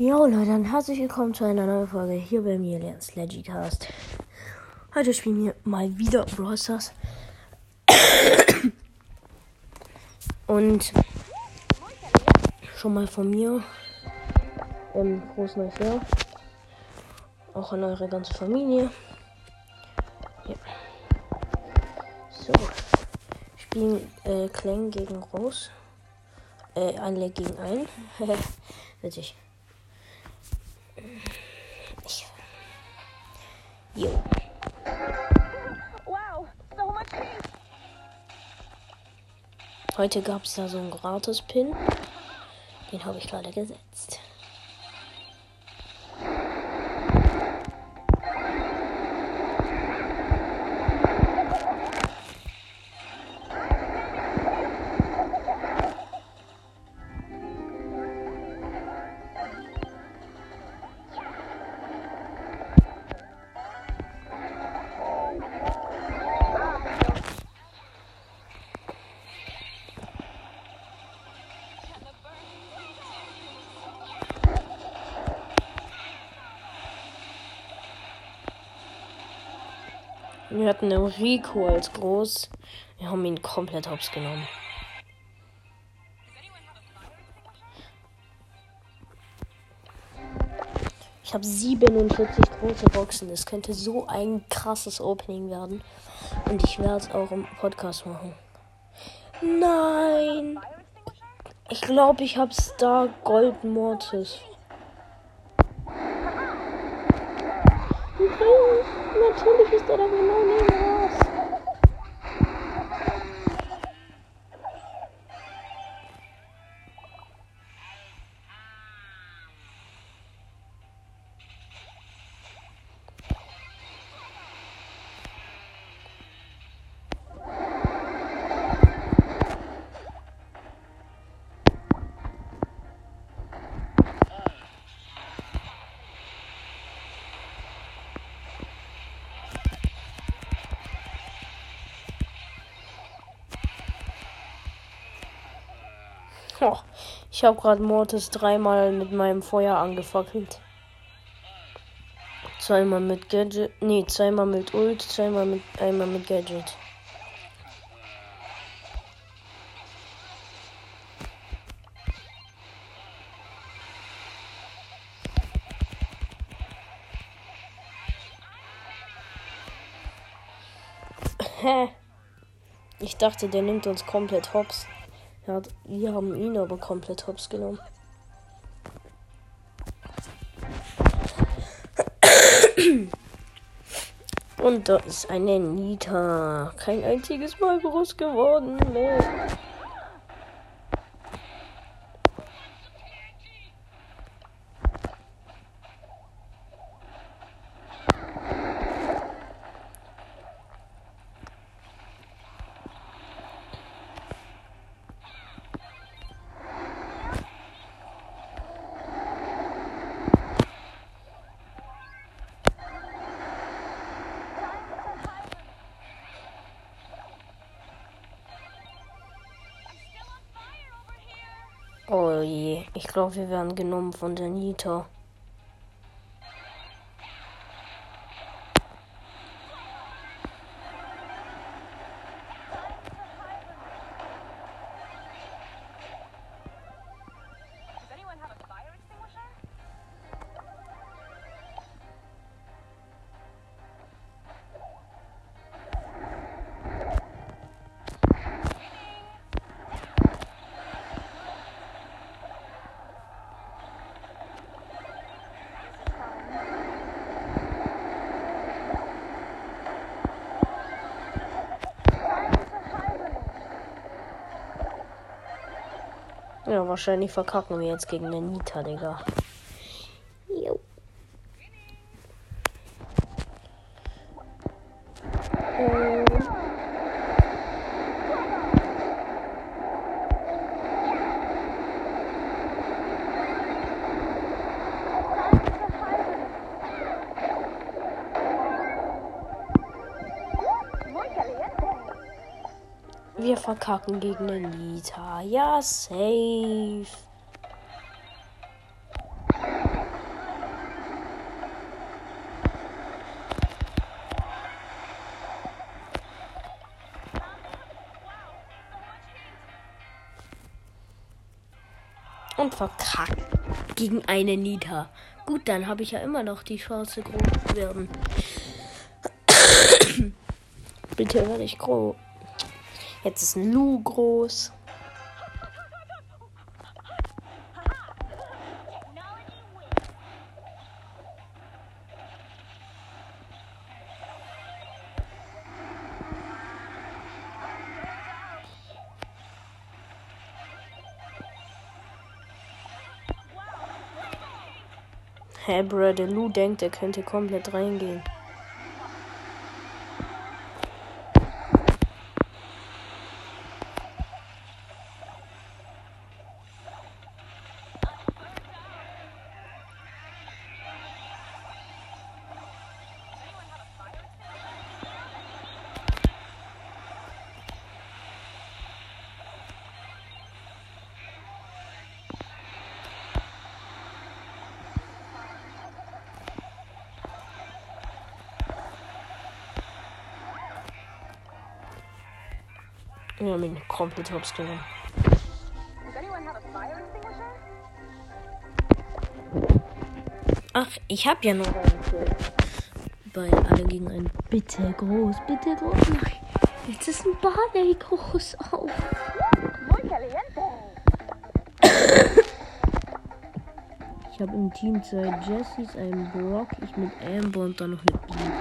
Jo Leute, dann herzlich willkommen zu einer neuen Folge hier bei mir, Lern's Legicast. Heute spielen wir mal wieder Brawl. Und schon mal von mir ähm, frohes neues. Auch an eure ganze Familie. Ja. So. Spielen äh, Klang gegen Rose. Äh, alle gegen ein. Witzig. Jo. Heute gab es da so einen Gratis-Pin. Den habe ich gerade gesetzt. Wir hatten Rico als groß. Wir haben ihn komplett hops genommen. Ich habe 47 große Boxen. Das könnte so ein krasses Opening werden. Und ich werde es auch im Podcast machen. Nein! Ich glaube, ich habe Star Gold Mortis. Nein, natürlich ist er da genau Oh, ich habe gerade Mortis dreimal mit meinem Feuer angefackelt. Zweimal mit Gadget. Nee, zweimal mit Ult, zweimal mit einmal mit Gadget. Ich dachte, der nimmt uns komplett hops. Hat, wir haben ihn aber komplett hops genommen. Und da ist eine Nita. Kein einziges Mal groß geworden. Nee. Oh je, ich glaube, wir werden genommen von der Nita. Ja, wahrscheinlich verkacken wir jetzt gegen den Nita, Digga. verkacken gegen Elita. Ja, safe. Und verkackt gegen eine Nita. Gut, dann habe ich ja immer noch die Chance, groß zu werden. Bitte werde ich groß. Jetzt ist ein Lu groß. Hä, Bro, der Lu denkt, er könnte komplett reingehen. Wir haben ihn komplett hops genommen. Ach, ich hab ja noch einen. Weil alle gegen einen. Bitte groß, bitte groß. Nein, jetzt ist ein Barley groß auf. Ich habe im Team zwei Jessys, einen Brock, ich mit Amber und dann noch eine Bee.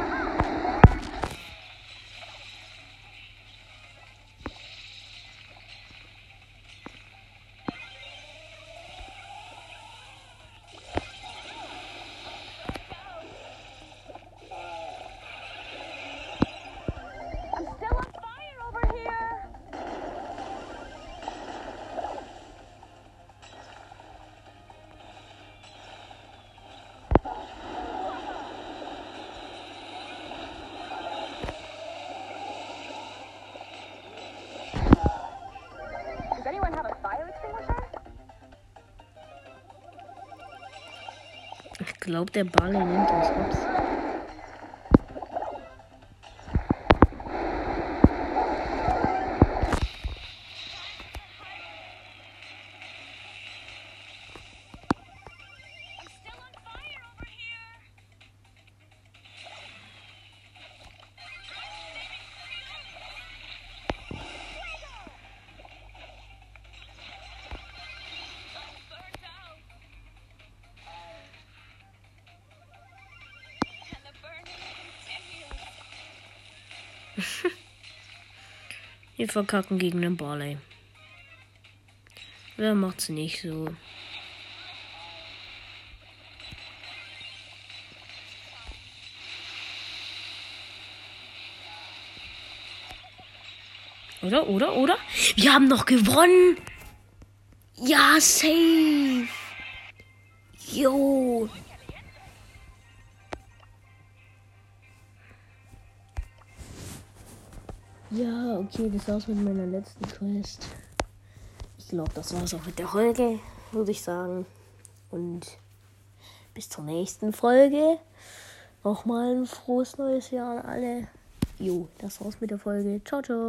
Ich glaube, der Barley nimmt uns hops. Wir verkacken gegen den Barley. Wer macht's nicht so? Oder, oder, oder? Wir haben noch gewonnen! Ja, safe! Jo! Ja, okay, das war's mit meiner letzten Quest. Ich glaube, das war's auch mit der Folge, würde ich sagen. Und bis zur nächsten Folge. Nochmal ein frohes neues Jahr an alle. Jo, das war's mit der Folge. Ciao, ciao.